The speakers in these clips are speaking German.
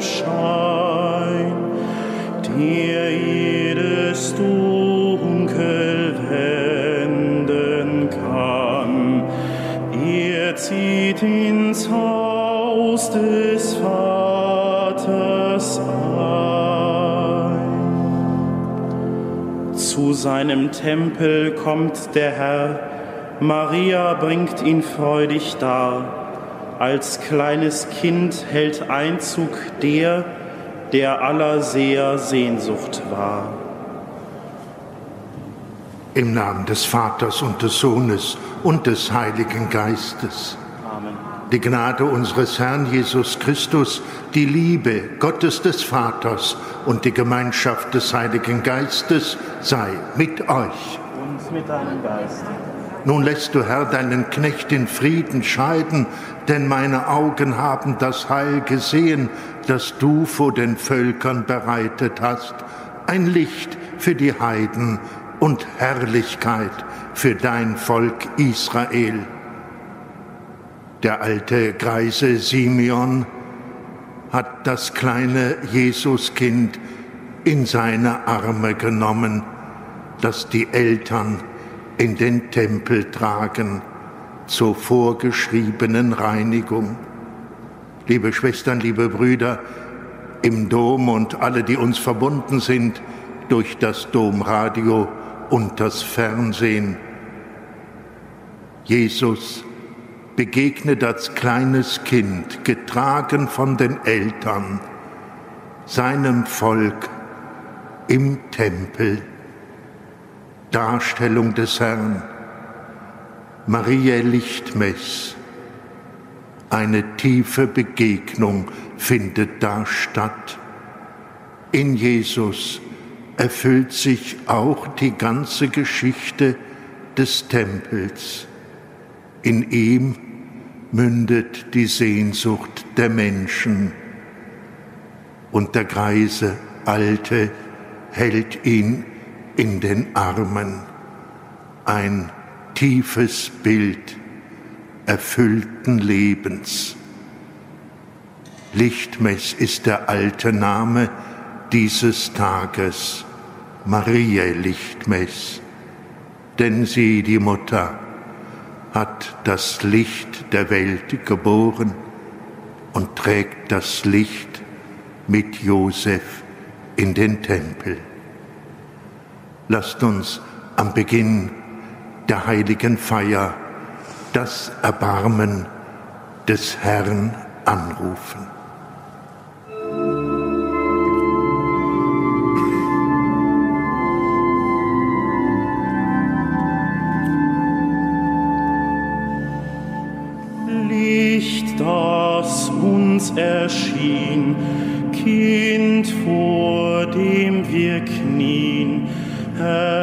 Schein, dir jedes Dunkel wenden kann. Ihr zieht ins Haus des Vaters ein. Zu seinem Tempel kommt der Herr, Maria bringt ihn freudig dar. Als kleines Kind hält Einzug der, der aller Seher Sehnsucht war. Im Namen des Vaters und des Sohnes und des Heiligen Geistes. Amen. Die Gnade unseres Herrn Jesus Christus, die Liebe Gottes des Vaters und die Gemeinschaft des Heiligen Geistes sei mit euch. Und mit deinem Geist. Nun lässt du, Herr, deinen Knecht in Frieden scheiden, denn meine Augen haben das Heil gesehen, das du vor den Völkern bereitet hast, ein Licht für die Heiden und Herrlichkeit für dein Volk Israel. Der alte Greise Simeon hat das kleine Jesuskind in seine Arme genommen, das die Eltern in den Tempel tragen zur vorgeschriebenen Reinigung. Liebe Schwestern, liebe Brüder, im Dom und alle, die uns verbunden sind durch das Domradio, und das Fernsehen. Jesus begegnet als kleines Kind, getragen von den Eltern, seinem Volk im Tempel. Darstellung des Herrn. Maria Lichtmess. Eine tiefe Begegnung findet da statt. In Jesus erfüllt sich auch die ganze Geschichte des Tempels. In ihm mündet die Sehnsucht der Menschen. Und der greise Alte hält ihn in den Armen. Ein tiefes Bild erfüllten Lebens. Lichtmess ist der alte Name dieses Tages. Maria Lichtmess, denn sie, die Mutter, hat das Licht der Welt geboren und trägt das Licht mit Josef in den Tempel. Lasst uns am Beginn der heiligen Feier das Erbarmen des Herrn anrufen. uns erschien, Kind, Herr,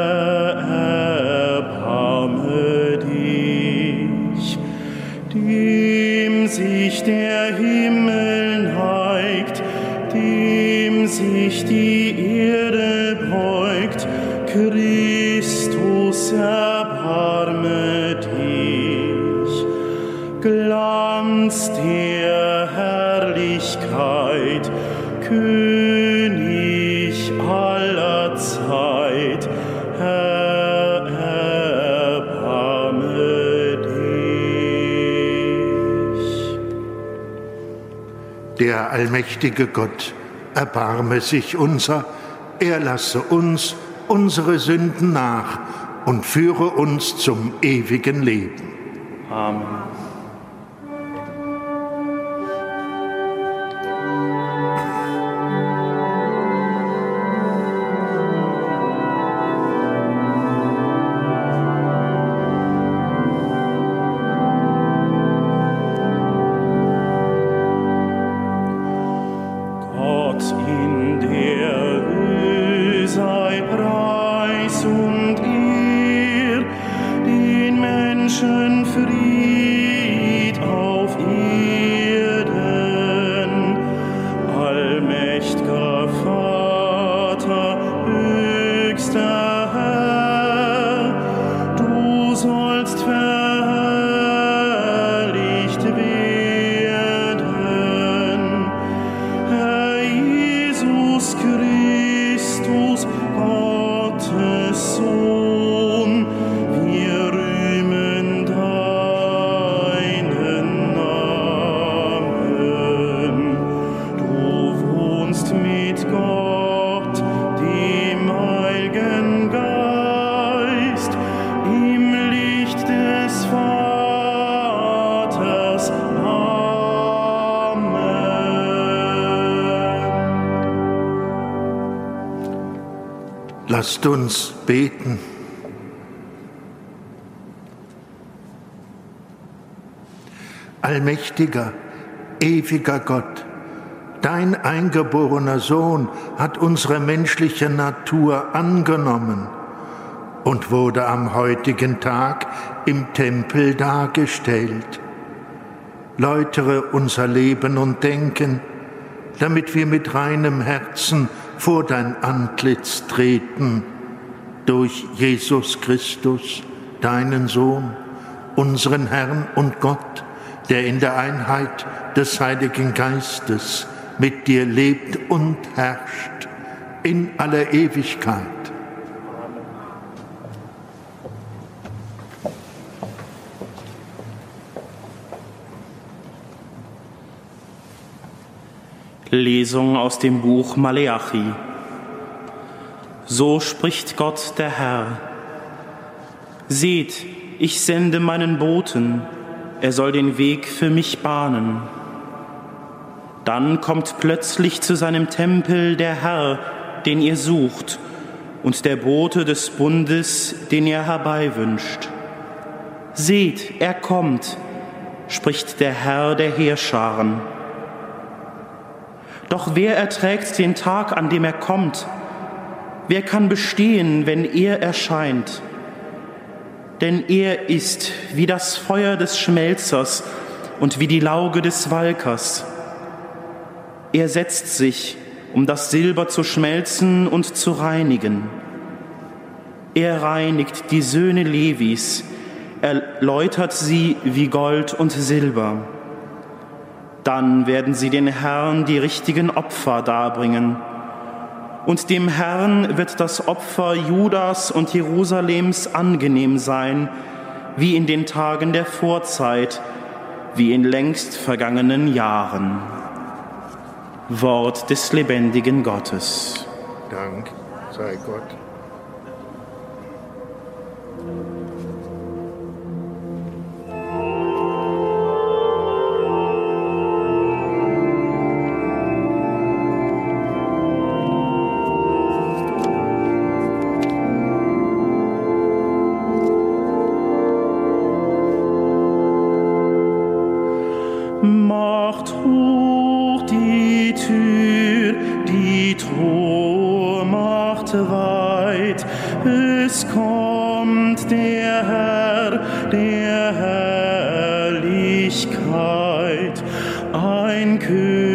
Allmächtige Gott erbarme sich unser, er lasse uns unsere Sünden nach und führe uns zum ewigen Leben. Amen. Lasst uns beten. Allmächtiger, ewiger Gott, dein eingeborener Sohn hat unsere menschliche Natur angenommen und wurde am heutigen Tag im Tempel dargestellt. Läutere unser Leben und Denken, damit wir mit reinem Herzen vor dein Antlitz treten, durch Jesus Christus, deinen Sohn, unseren Herrn und Gott, der in der Einheit des Heiligen Geistes mit dir lebt und herrscht in aller Ewigkeit. Lesung aus dem Buch Maleachi. So spricht Gott der Herr. Seht, ich sende meinen Boten, er soll den Weg für mich bahnen. Dann kommt plötzlich zu seinem Tempel der Herr, den ihr sucht, und der Bote des Bundes, den ihr herbeiwünscht. Seht, er kommt, spricht der Herr der Heerscharen. Doch wer erträgt den Tag, an dem er kommt? Wer kann bestehen, wenn er erscheint? Denn er ist wie das Feuer des Schmelzers und wie die Lauge des Walkers. Er setzt sich, um das Silber zu schmelzen und zu reinigen. Er reinigt die Söhne Levis, er läutert sie wie Gold und Silber. Dann werden sie den Herrn die richtigen Opfer darbringen. Und dem Herrn wird das Opfer Judas und Jerusalems angenehm sein, wie in den Tagen der Vorzeit, wie in längst vergangenen Jahren. Wort des lebendigen Gottes. Dank sei Gott. Herr der Herrlichkeit, ein König.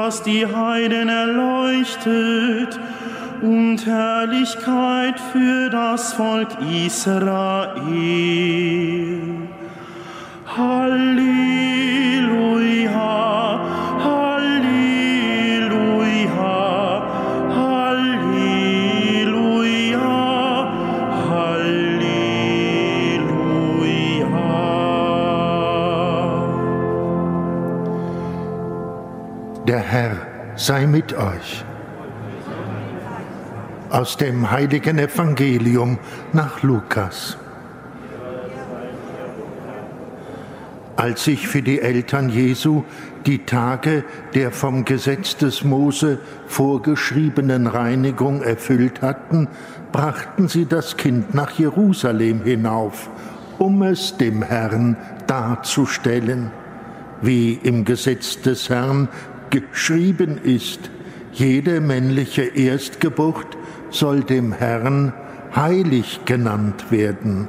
Das die Heiden erleuchtet und Herrlichkeit für das Volk Israel. Sei mit euch. Aus dem heiligen Evangelium nach Lukas. Als sich für die Eltern Jesu die Tage der vom Gesetz des Mose vorgeschriebenen Reinigung erfüllt hatten, brachten sie das Kind nach Jerusalem hinauf, um es dem Herrn darzustellen, wie im Gesetz des Herrn geschrieben ist, jede männliche Erstgeburt soll dem Herrn heilig genannt werden.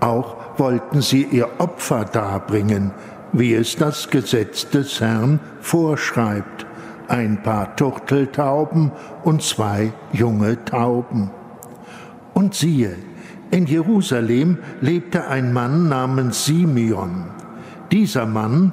Auch wollten sie ihr Opfer darbringen, wie es das Gesetz des Herrn vorschreibt, ein paar Turteltauben und zwei junge Tauben. Und siehe, in Jerusalem lebte ein Mann namens Simeon. Dieser Mann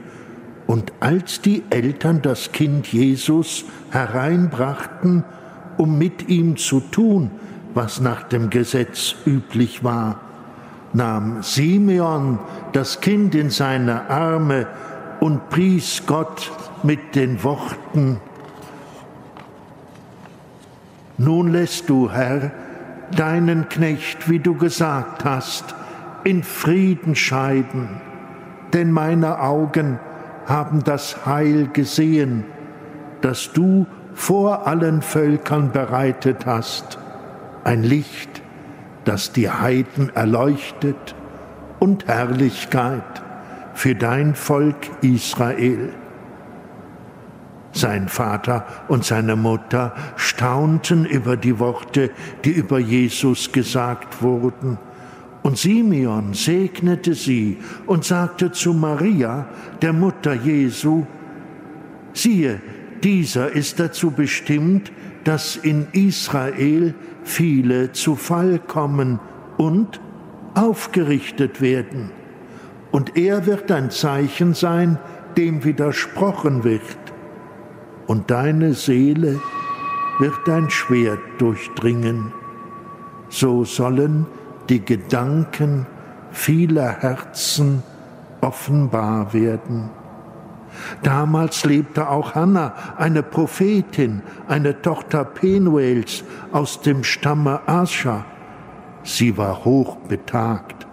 und als die Eltern das Kind Jesus hereinbrachten, um mit ihm zu tun, was nach dem Gesetz üblich war, nahm Simeon das Kind in seine Arme und pries Gott mit den Worten, Nun lässt du, Herr, deinen Knecht, wie du gesagt hast, in Frieden scheiden, denn meine Augen haben das Heil gesehen, das du vor allen Völkern bereitet hast, ein Licht, das die Heiden erleuchtet und Herrlichkeit für dein Volk Israel. Sein Vater und seine Mutter staunten über die Worte, die über Jesus gesagt wurden. Und Simeon segnete sie und sagte zu Maria, der Mutter Jesu, siehe, dieser ist dazu bestimmt, dass in Israel viele zu Fall kommen und aufgerichtet werden. Und er wird ein Zeichen sein, dem widersprochen wird. Und deine Seele wird ein Schwert durchdringen. So sollen die Gedanken vieler Herzen offenbar werden. Damals lebte auch Hannah, eine Prophetin, eine Tochter Penuels aus dem Stamme Ascha. Sie war hoch betagt.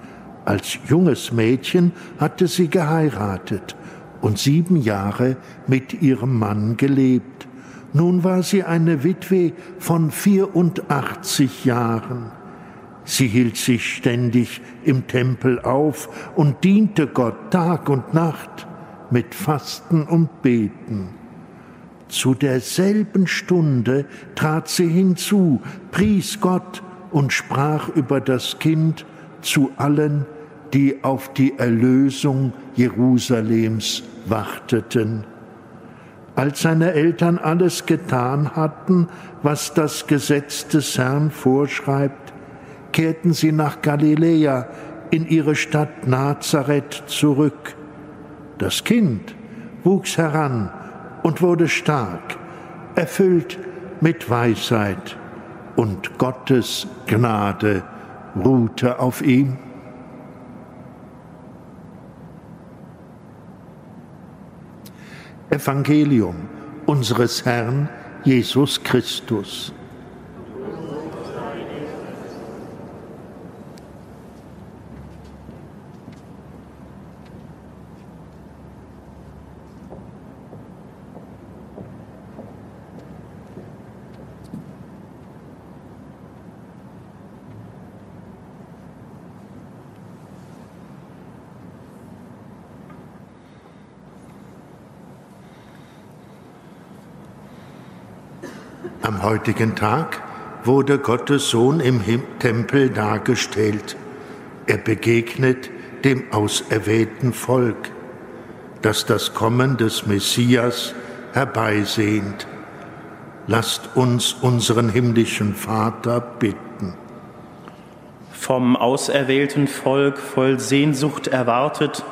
Als junges Mädchen hatte sie geheiratet und sieben Jahre mit ihrem Mann gelebt. Nun war sie eine Witwe von 84 Jahren. Sie hielt sich ständig im Tempel auf und diente Gott Tag und Nacht mit Fasten und Beten. Zu derselben Stunde trat sie hinzu, pries Gott und sprach über das Kind zu allen, die auf die Erlösung Jerusalems warteten. Als seine Eltern alles getan hatten, was das Gesetz des Herrn vorschreibt, kehrten sie nach Galiläa in ihre Stadt Nazareth zurück. Das Kind wuchs heran und wurde stark, erfüllt mit Weisheit, und Gottes Gnade ruhte auf ihm. Evangelium unseres Herrn Jesus Christus. Heutigen Tag wurde Gottes Sohn im Tempel dargestellt. Er begegnet dem auserwählten Volk, das das Kommen des Messias herbeisehnt. Lasst uns unseren himmlischen Vater bitten. Vom auserwählten Volk voll Sehnsucht erwartet,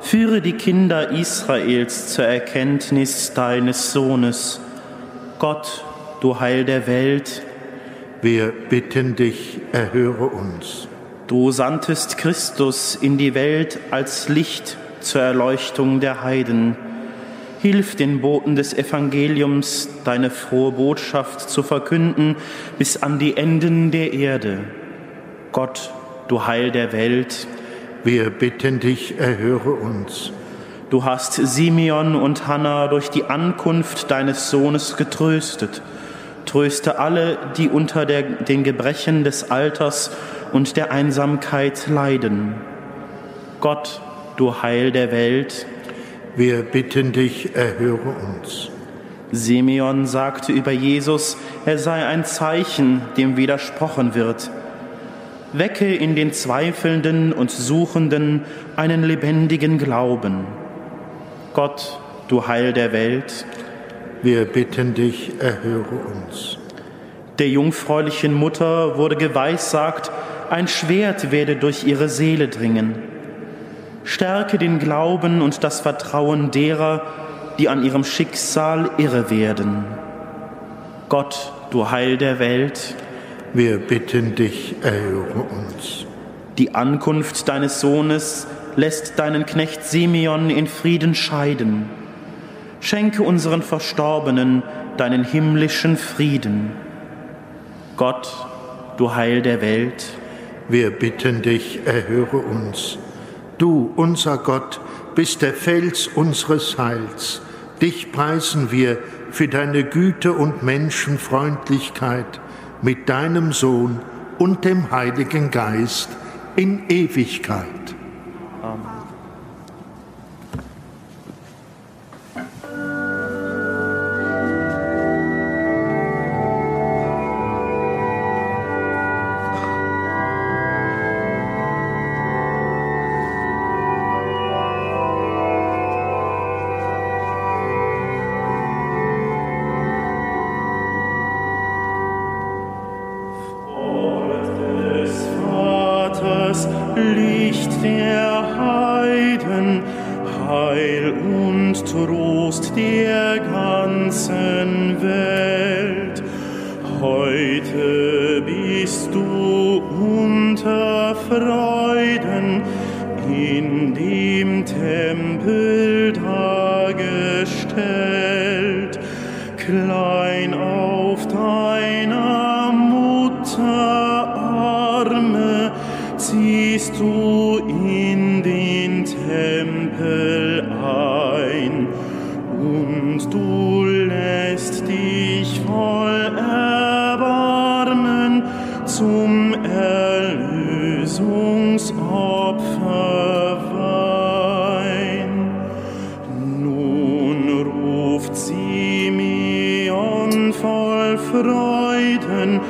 Führe die Kinder Israels zur Erkenntnis deines Sohnes. Gott, du Heil der Welt, Wir bitten dich, erhöre uns. du sandtest Christus in die Welt als Licht zur Erleuchtung der Heiden. Hilf den Boten des Evangeliums, deine frohe Botschaft zu verkünden bis an die Enden der Erde. Gott, du Heil der Welt, Wir bitten dich, erhöre uns. Du hast Simeon und Hannah durch die Ankunft deines Sohnes getröstet. Tröste alle, die unter der, den Gebrechen des Alters und der Einsamkeit leiden. Gott, du Heil der Welt, Wir bitten dich, erhöre uns. Simeon sagte über Jesus, er sei ein Zeichen, dem widersprochen wird. Wecke in den Zweifelnden und Suchenden einen lebendigen Glauben. Gott, du Heil der Welt, Wir bitten dich, erhöre uns. der jungfräulichen Mutter wurde geweissagt, ein Schwert werde durch ihre Seele dringen. Stärke den Glauben und das Vertrauen derer, die an ihrem Schicksal irre werden. Gott, du Heil der Welt, Wir bitten dich, erhöre uns. die Ankunft deines Sohnes lässt deinen Knecht Simeon in Frieden scheiden. Schenke unseren Verstorbenen deinen himmlischen Frieden. Gott, du Heil der Welt, Wir bitten dich, erhöre uns. Du, unser Gott, bist der Fels unseres Heils. Dich preisen wir für deine Güte und Menschenfreundlichkeit mit deinem Sohn und dem Heiligen Geist in Ewigkeit. Bist du unter Freuden in dem Tempel dargestellt, klein auf deiner Mutter Arme ziehst du zum Erlösungsopfer weihen. Nun ruft Simeon voll Freuden,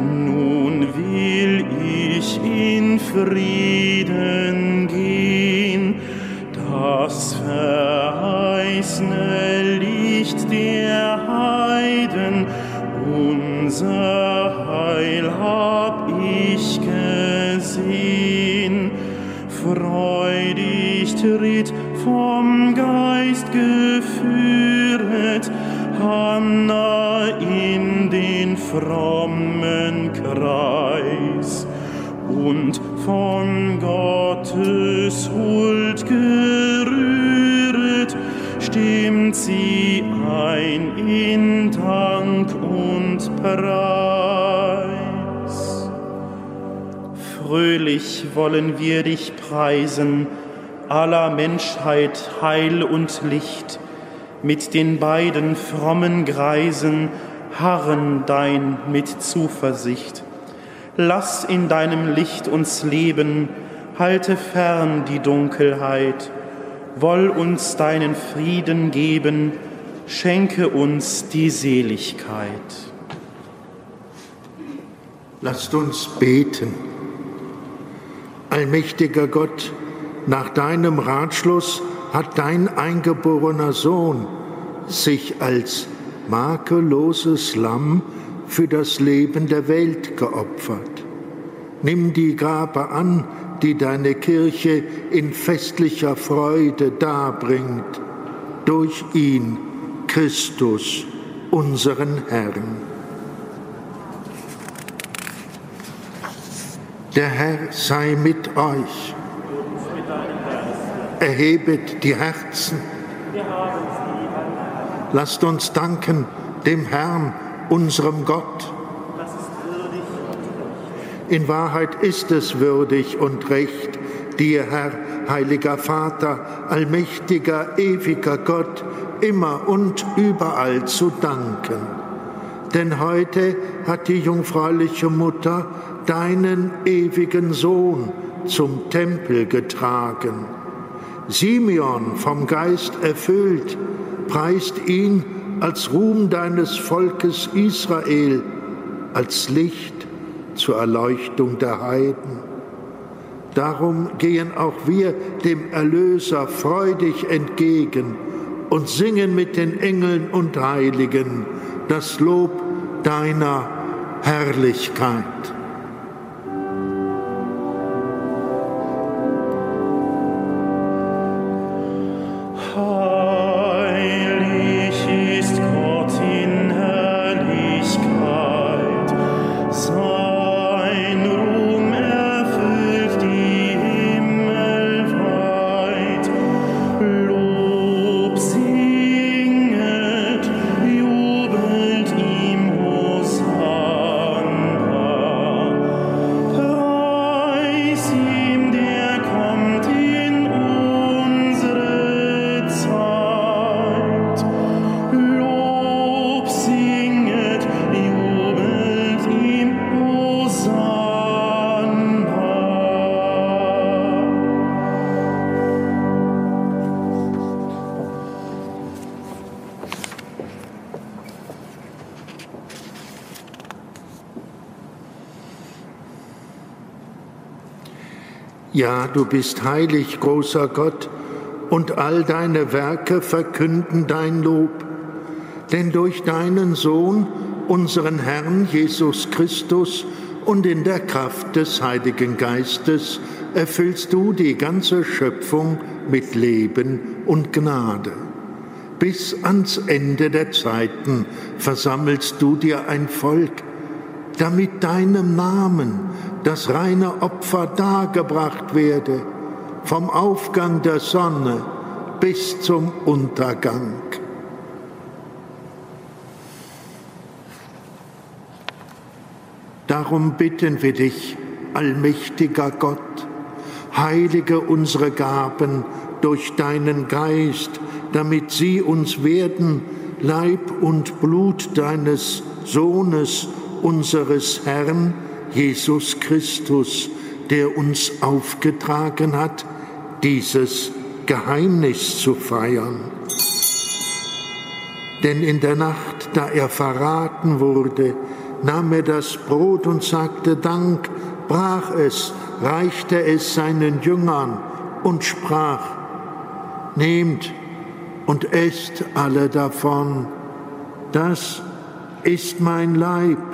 nun will ich in Frieden Tritt vom Geist geführet, Hanna in den frommen Kreis und von Gottes Huld gerühret, stimmt sie ein in Dank und Preis. Fröhlich wollen wir dich preisen, aller Menschheit Heil und Licht, mit den beiden frommen Greisen harren dein mit Zuversicht. Lass in deinem Licht uns leben, halte fern die Dunkelheit, woll uns deinen Frieden geben, schenke uns die Seligkeit. Lasst uns beten. Allmächtiger Gott, nach deinem Ratschluss hat dein eingeborener Sohn sich als makelloses Lamm für das Leben der Welt geopfert. Nimm die Gabe an, die deine Kirche in festlicher Freude darbringt, durch ihn, Christus, unseren Herrn. Der Herr sei mit euch. Erhebet die Herzen. Lasst uns danken dem Herrn, unserem Gott. In Wahrheit ist es würdig und recht, dir, Herr, heiliger Vater, allmächtiger, ewiger Gott, immer und überall zu danken. Denn heute hat die jungfräuliche Mutter deinen ewigen Sohn zum Tempel getragen. Simeon vom Geist erfüllt, preist ihn als Ruhm deines Volkes Israel, als Licht zur Erleuchtung der Heiden. Darum gehen auch wir dem Erlöser freudig entgegen und singen mit den Engeln und Heiligen das Lob deiner Herrlichkeit. Ja, du bist heilig, großer Gott, und all deine Werke verkünden dein Lob. Denn durch deinen Sohn, unseren Herrn Jesus Christus, und in der Kraft des Heiligen Geistes erfüllst du die ganze Schöpfung mit Leben und Gnade. Bis ans Ende der Zeiten versammelst du dir ein Volk, damit deinem Namen das reine Opfer dargebracht werde, vom Aufgang der Sonne bis zum Untergang. Darum bitten wir dich, allmächtiger Gott, heilige unsere Gaben durch deinen Geist, damit sie uns werden, Leib und Blut deines Sohnes, unseres Herrn, Jesus Christus, der uns aufgetragen hat, dieses Geheimnis zu feiern. Denn in der Nacht, da er verraten wurde, nahm er das Brot und sagte Dank, brach es, reichte es seinen Jüngern und sprach, Nehmt und esst alle davon, das ist mein Leib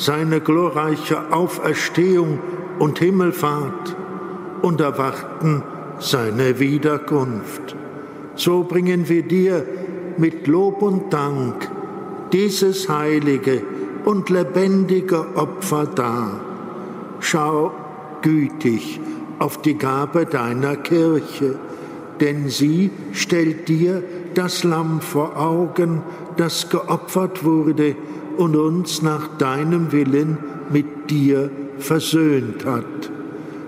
seine glorreiche Auferstehung und Himmelfahrt und erwarten seine Wiederkunft. So bringen wir dir mit Lob und Dank dieses heilige und lebendige Opfer dar. Schau gütig auf die Gabe deiner Kirche, denn sie stellt dir das Lamm vor Augen, das geopfert wurde und uns nach deinem Willen mit dir versöhnt hat.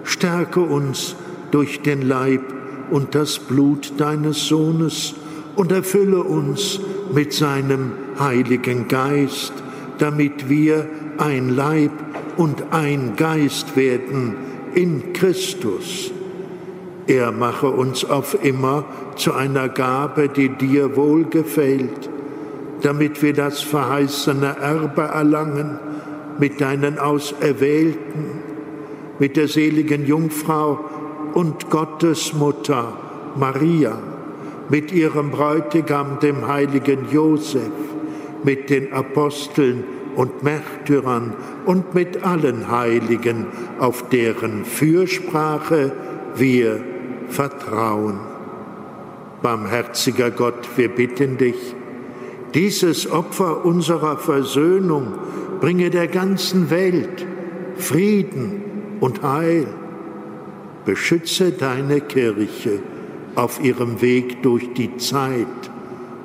Stärke uns durch den Leib und das Blut deines Sohnes und erfülle uns mit seinem Heiligen Geist, damit wir ein Leib und ein Geist werden in Christus. Er mache uns auf immer zu einer Gabe, die dir wohlgefällt, damit wir das verheißene Erbe erlangen mit deinen Auserwählten, mit der seligen Jungfrau und Gottesmutter Maria, mit ihrem Bräutigam, dem heiligen Josef, mit den Aposteln und Märtyrern und mit allen Heiligen, auf deren Fürsprache wir vertrauen. Barmherziger Gott, wir bitten dich, dieses Opfer unserer Versöhnung bringe der ganzen Welt Frieden und Heil. Beschütze deine Kirche auf ihrem Weg durch die Zeit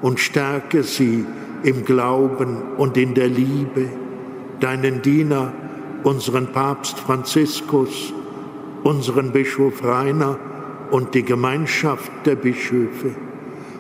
und stärke sie im Glauben und in der Liebe, deinen Diener, unseren Papst Franziskus, unseren Bischof Rainer und die Gemeinschaft der Bischöfe,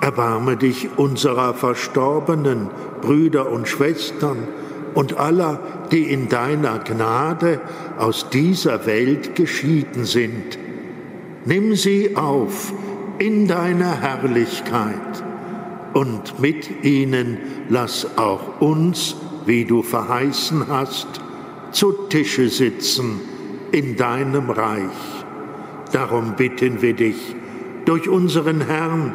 Erbarme dich unserer verstorbenen Brüder und Schwestern und aller, die in deiner Gnade aus dieser Welt geschieden sind. Nimm sie auf in deiner Herrlichkeit und mit ihnen lass auch uns, wie du verheißen hast, zu Tische sitzen in deinem Reich. Darum bitten wir dich durch unseren Herrn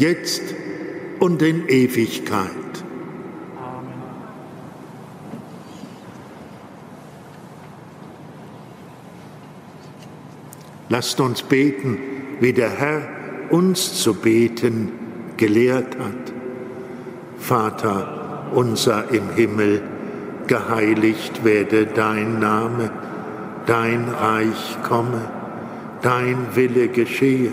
jetzt und in Ewigkeit. Amen. Lasst uns beten, wie der Herr uns zu beten gelehrt hat. Vater unser im Himmel, geheiligt werde dein Name, dein Reich komme, dein Wille geschehe,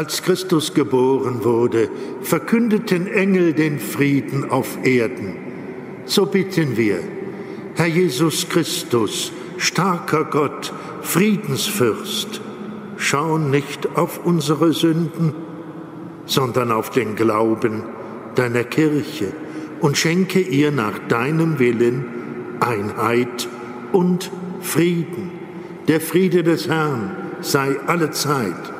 Als Christus geboren wurde, verkündeten Engel den Frieden auf Erden. So bitten wir, Herr Jesus Christus, starker Gott, Friedensfürst, schau nicht auf unsere Sünden, sondern auf den Glauben deiner Kirche und schenke ihr nach deinem Willen Einheit und Frieden. Der Friede des Herrn sei alle Zeit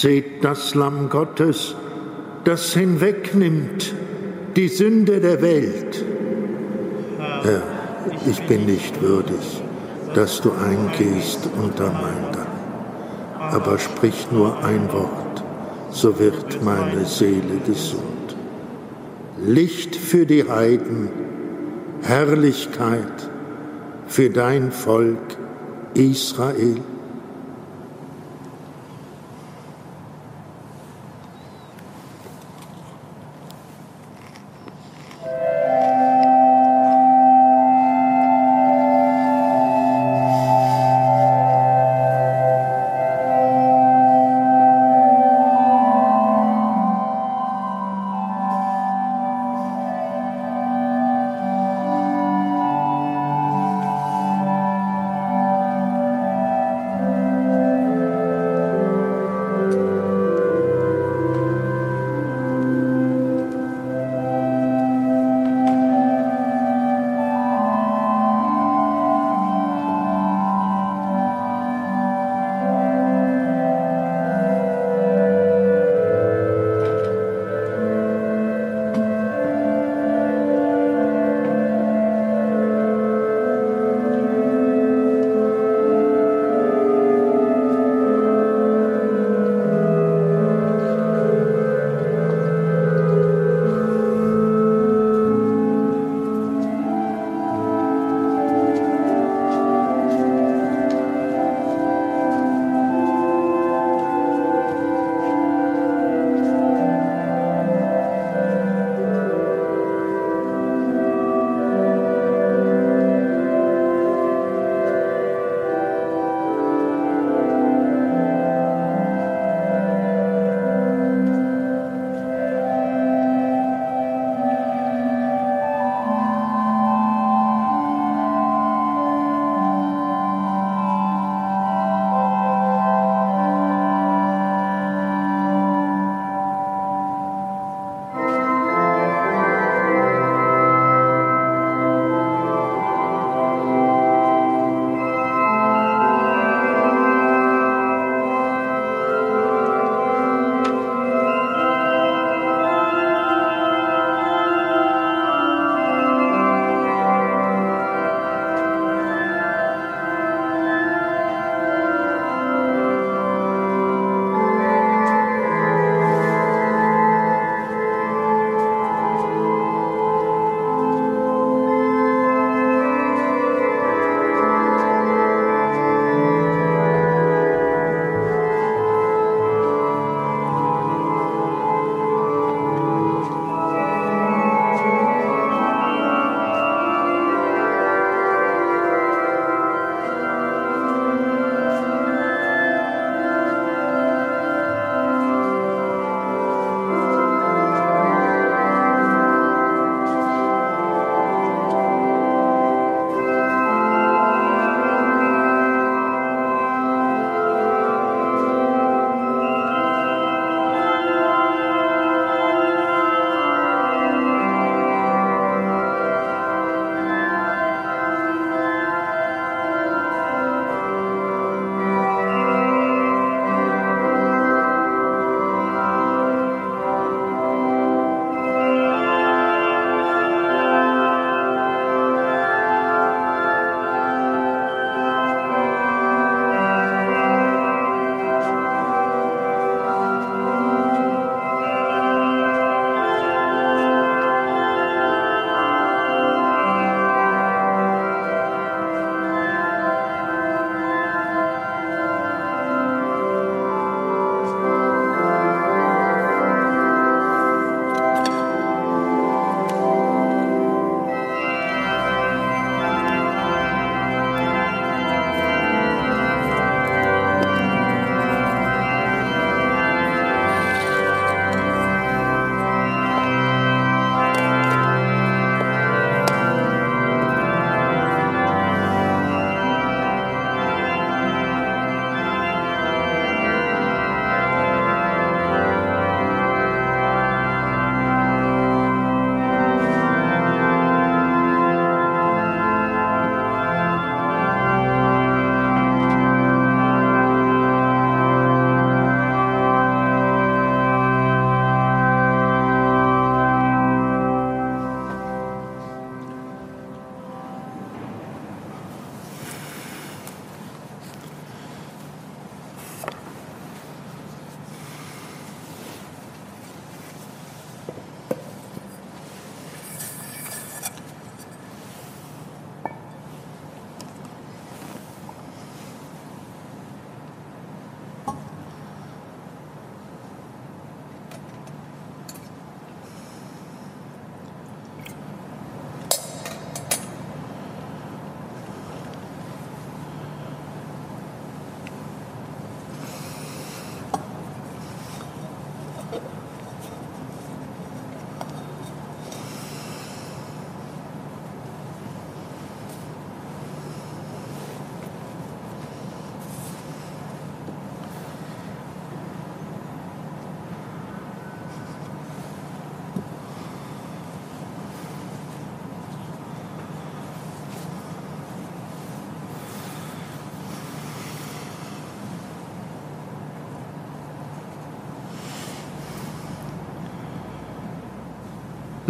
Seht das Lamm Gottes, das hinwegnimmt die Sünde der Welt. Herr, ich bin nicht würdig, dass du eingehst unter mein Dach. Aber sprich nur ein Wort, so wird meine Seele gesund. Licht für die Heiden, Herrlichkeit für dein Volk Israel.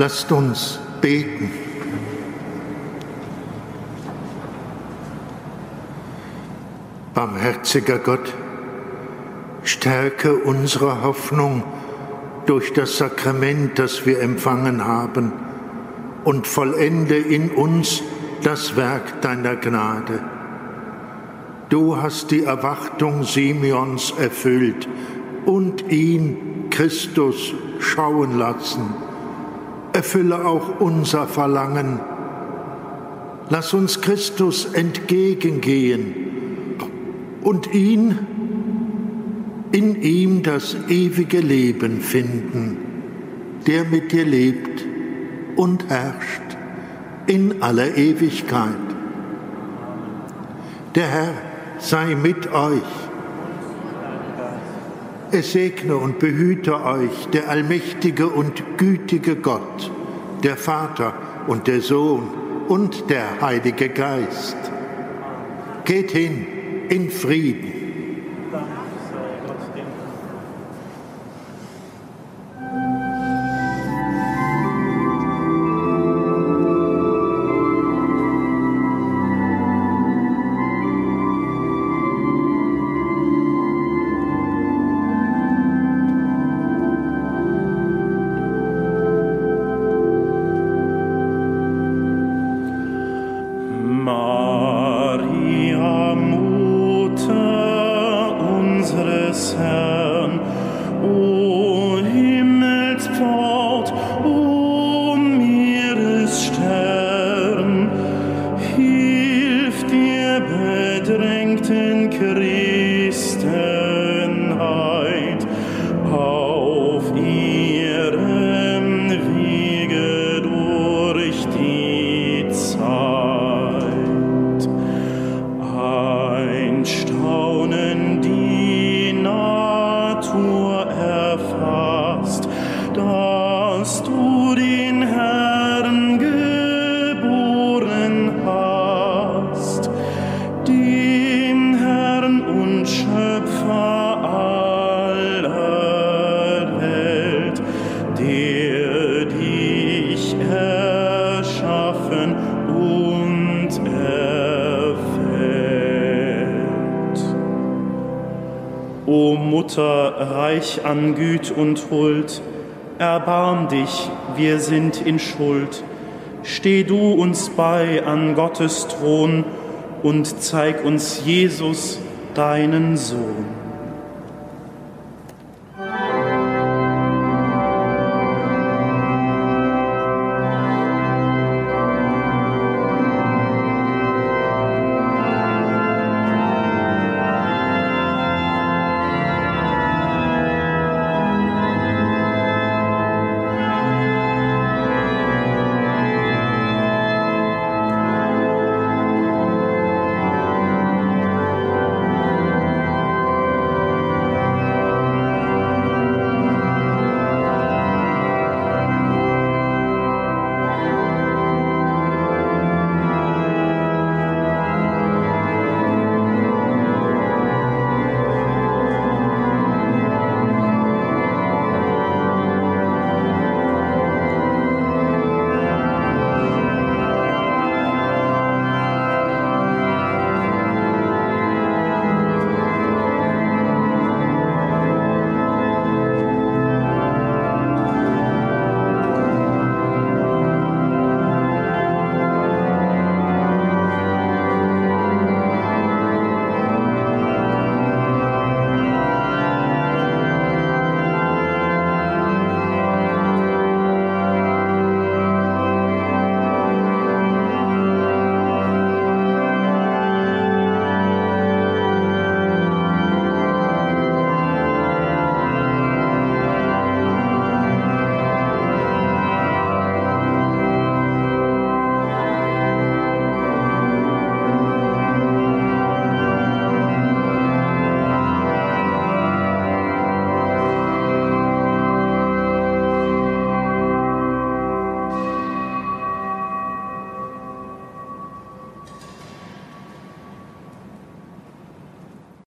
Lasst uns beten. Barmherziger Gott, stärke unsere Hoffnung durch das Sakrament, das wir empfangen haben, und vollende in uns das Werk deiner Gnade. Du hast die Erwartung Simeons erfüllt und ihn, Christus, schauen lassen. Erfülle auch unser Verlangen. Lass uns Christus entgegengehen und ihn, in ihm das ewige Leben finden, der mit dir lebt und herrscht in aller Ewigkeit. Der Herr sei mit euch. Es segne und behüte euch der allmächtige und gütige Gott, der Vater und der Sohn und der Heilige Geist. Geht hin in Frieden. Mensch. Mutter, reich an Güt und Huld, erbarm dich, wir sind in Schuld. Steh du uns bei an Gottes Thron und zeig uns Jesus, deinen Sohn.